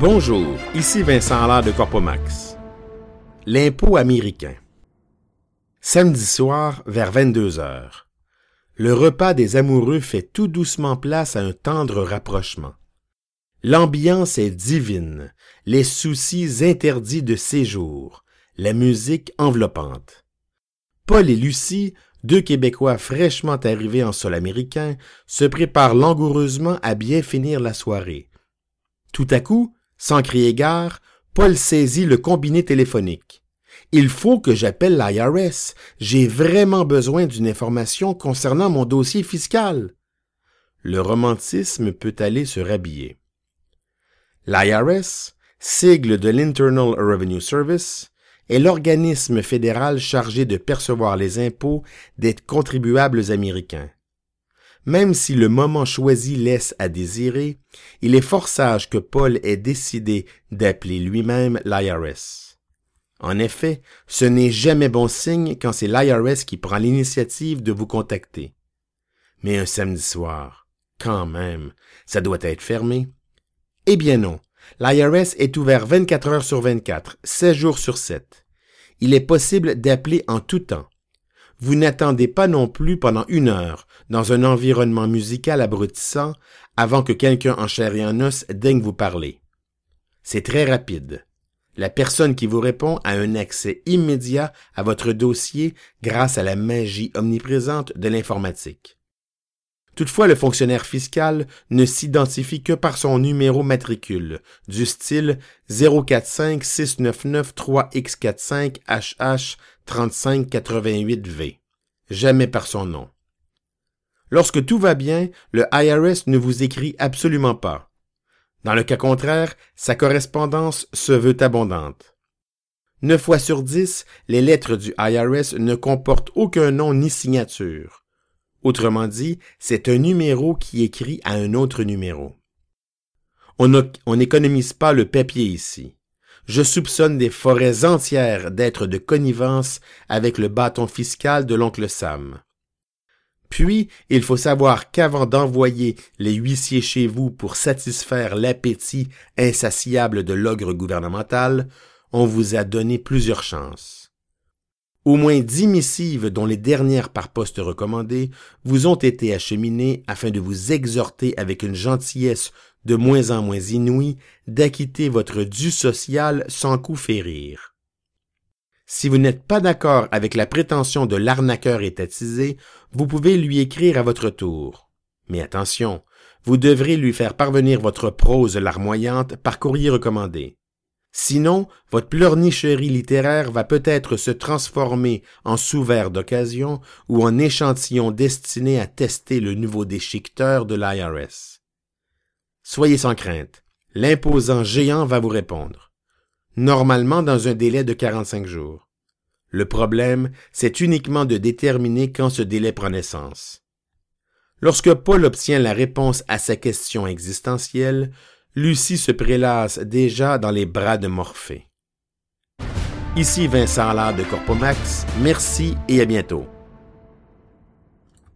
Bonjour, ici Vincent Allard de Corpomax. L'impôt américain. Samedi soir, vers 22 heures. Le repas des amoureux fait tout doucement place à un tendre rapprochement. L'ambiance est divine, les soucis interdits de séjour, la musique enveloppante. Paul et Lucie, deux Québécois fraîchement arrivés en sol américain, se préparent langoureusement à bien finir la soirée. Tout à coup, sans crier gare, Paul saisit le combiné téléphonique. Il faut que j'appelle l'IRS. J'ai vraiment besoin d'une information concernant mon dossier fiscal. Le romantisme peut aller se rhabiller. L'IRS, sigle de l'Internal Revenue Service, est l'organisme fédéral chargé de percevoir les impôts des contribuables américains. Même si le moment choisi laisse à désirer, il est fort sage que Paul ait décidé d'appeler lui-même l'IRS. En effet, ce n'est jamais bon signe quand c'est l'IRS qui prend l'initiative de vous contacter. Mais un samedi soir, quand même, ça doit être fermé. Eh bien non, l'IRS est ouvert 24 heures sur 24, 16 jours sur 7. Il est possible d'appeler en tout temps. Vous n'attendez pas non plus pendant une heure, dans un environnement musical abrutissant, avant que quelqu'un en chair et en os daigne vous parler. C'est très rapide. La personne qui vous répond a un accès immédiat à votre dossier grâce à la magie omniprésente de l'informatique. Toutefois, le fonctionnaire fiscal ne s'identifie que par son numéro matricule, du style 045 699 3X45 HH 3588V, jamais par son nom. Lorsque tout va bien, le IRS ne vous écrit absolument pas. Dans le cas contraire, sa correspondance se veut abondante. Neuf fois sur dix, les lettres du IRS ne comportent aucun nom ni signature. Autrement dit, c'est un numéro qui écrit à un autre numéro. On n'économise pas le papier ici. Je soupçonne des forêts entières d'être de connivence avec le bâton fiscal de l'oncle Sam. Puis, il faut savoir qu'avant d'envoyer les huissiers chez vous pour satisfaire l'appétit insatiable de l'ogre gouvernemental, on vous a donné plusieurs chances. Au moins dix missives, dont les dernières par poste recommandées, vous ont été acheminées afin de vous exhorter avec une gentillesse de moins en moins inouïe d'acquitter votre dû social sans coup férir. Si vous n'êtes pas d'accord avec la prétention de l'arnaqueur étatisé, vous pouvez lui écrire à votre tour. Mais attention, vous devrez lui faire parvenir votre prose larmoyante par courrier recommandé. Sinon, votre pleurnicherie littéraire va peut-être se transformer en sous-verre d'occasion ou en échantillon destiné à tester le nouveau déchiqueteur de l'IRS. Soyez sans crainte, l'imposant géant va vous répondre. Normalement dans un délai de 45 jours. Le problème, c'est uniquement de déterminer quand ce délai prend naissance. Lorsque Paul obtient la réponse à sa question existentielle, Lucie se prélasse déjà dans les bras de Morphée. Ici Vincent Allard de Corpomax, merci et à bientôt.